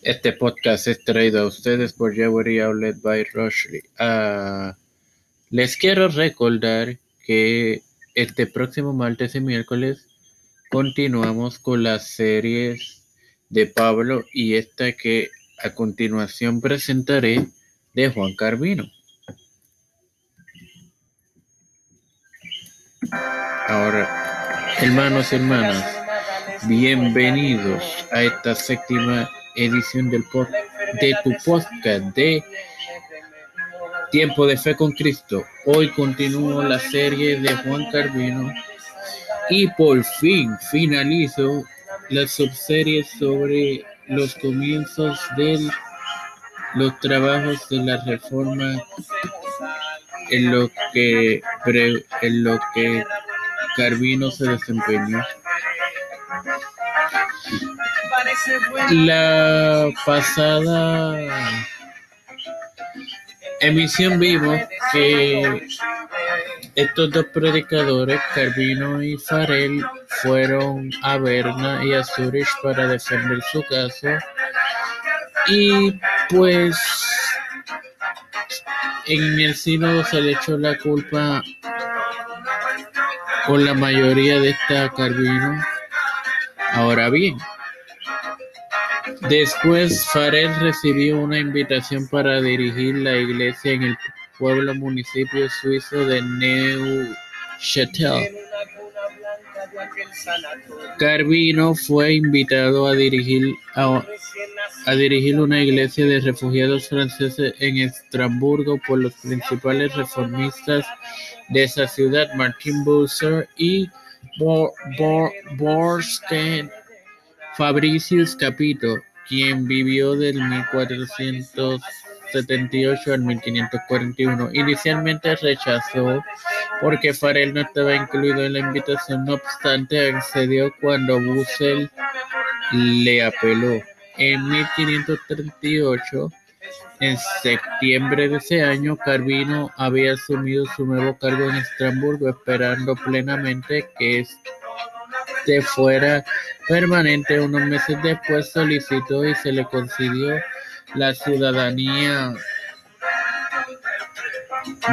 Este podcast es traído a ustedes por Jewelry Outlet by Rushley. Ah, les quiero recordar que este próximo martes y miércoles continuamos con las series de Pablo y esta que a continuación presentaré de Juan Carvino. Ahora, hermanos y hermanas, bienvenidos a esta séptima edición del de tu podcast de Tiempo de Fe con Cristo. Hoy continúo la serie de Juan Carvino y por fin finalizo la subserie sobre los comienzos de los trabajos de la reforma en lo que en lo que Carvino se desempeñó. La pasada emisión vimos que estos dos predicadores, Carvino y Farel, fueron a Berna y a Zurich para defender su caso. Y pues en el sínodo se le echó la culpa con la mayoría de esta Carvino. Ahora bien, Después, Farel recibió una invitación para dirigir la iglesia en el pueblo municipio suizo de Neuchâtel. Carvino fue invitado a dirigir, a, dirigir una iglesia de refugiados franceses en Estrasburgo por los principales reformistas de esa ciudad, Martin Bucer y Fabricius Capito quien vivió del 1478 al 1541. Inicialmente rechazó porque Farel no estaba incluido en la invitación, no obstante accedió cuando Bussell le apeló. En 1538, en septiembre de ese año, Carvino había asumido su nuevo cargo en Estrasburgo, esperando plenamente que este fuera permanente. Unos meses después solicitó y se le concedió la ciudadanía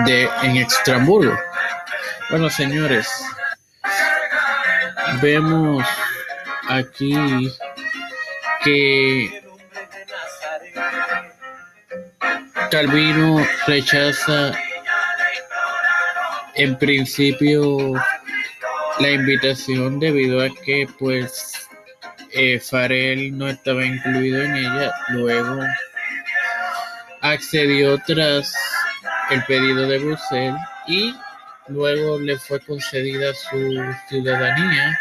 de en Extramburgo. Bueno, señores, vemos aquí que Calvino rechaza en principio la invitación debido a que pues eh, Farel no estaba incluido en ella. Luego accedió tras el pedido de Bruselas y luego le fue concedida su ciudadanía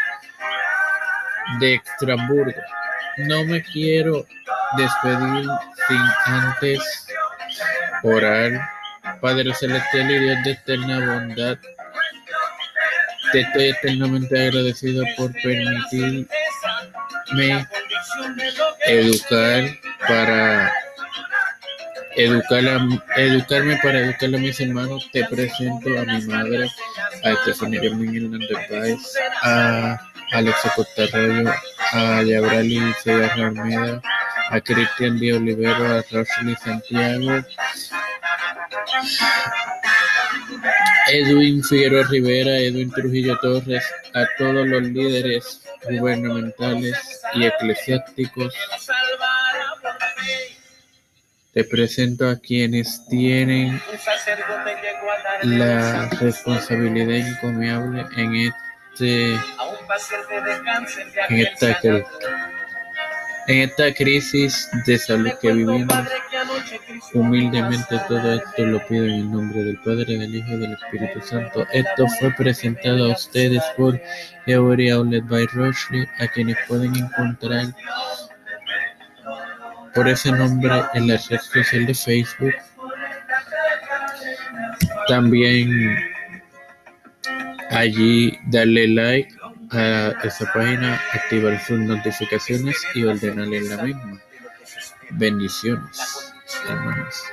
de Extramburgo. No me quiero despedir sin antes orar. Padre Celestial y Dios de eterna bondad, te estoy eternamente agradecido por permitirme educar para educar educarme para educar a mis hermanos. Te presento a mi madre, a Estefanía Germín Hernández Páez, a Alexa Costarroyo, a Yabrali Segarra Almeida, a Cristian Díaz Olivero, a Rosely Santiago, Edwin Figueroa Rivera, Edwin Trujillo Torres, a todos los líderes gubernamentales y eclesiásticos. Te presento a quienes tienen la responsabilidad encomiable en este en esta en esta crisis de salud que vivimos, humildemente todo esto lo pido en el nombre del Padre, del Hijo y del Espíritu Santo. Esto fue presentado a ustedes por Theory Outlet by Rochley, a quienes pueden encontrar por ese nombre en la red social de Facebook. También allí darle like a esa página, activar sus notificaciones y ordenar en la misma. Bendiciones, hermanos.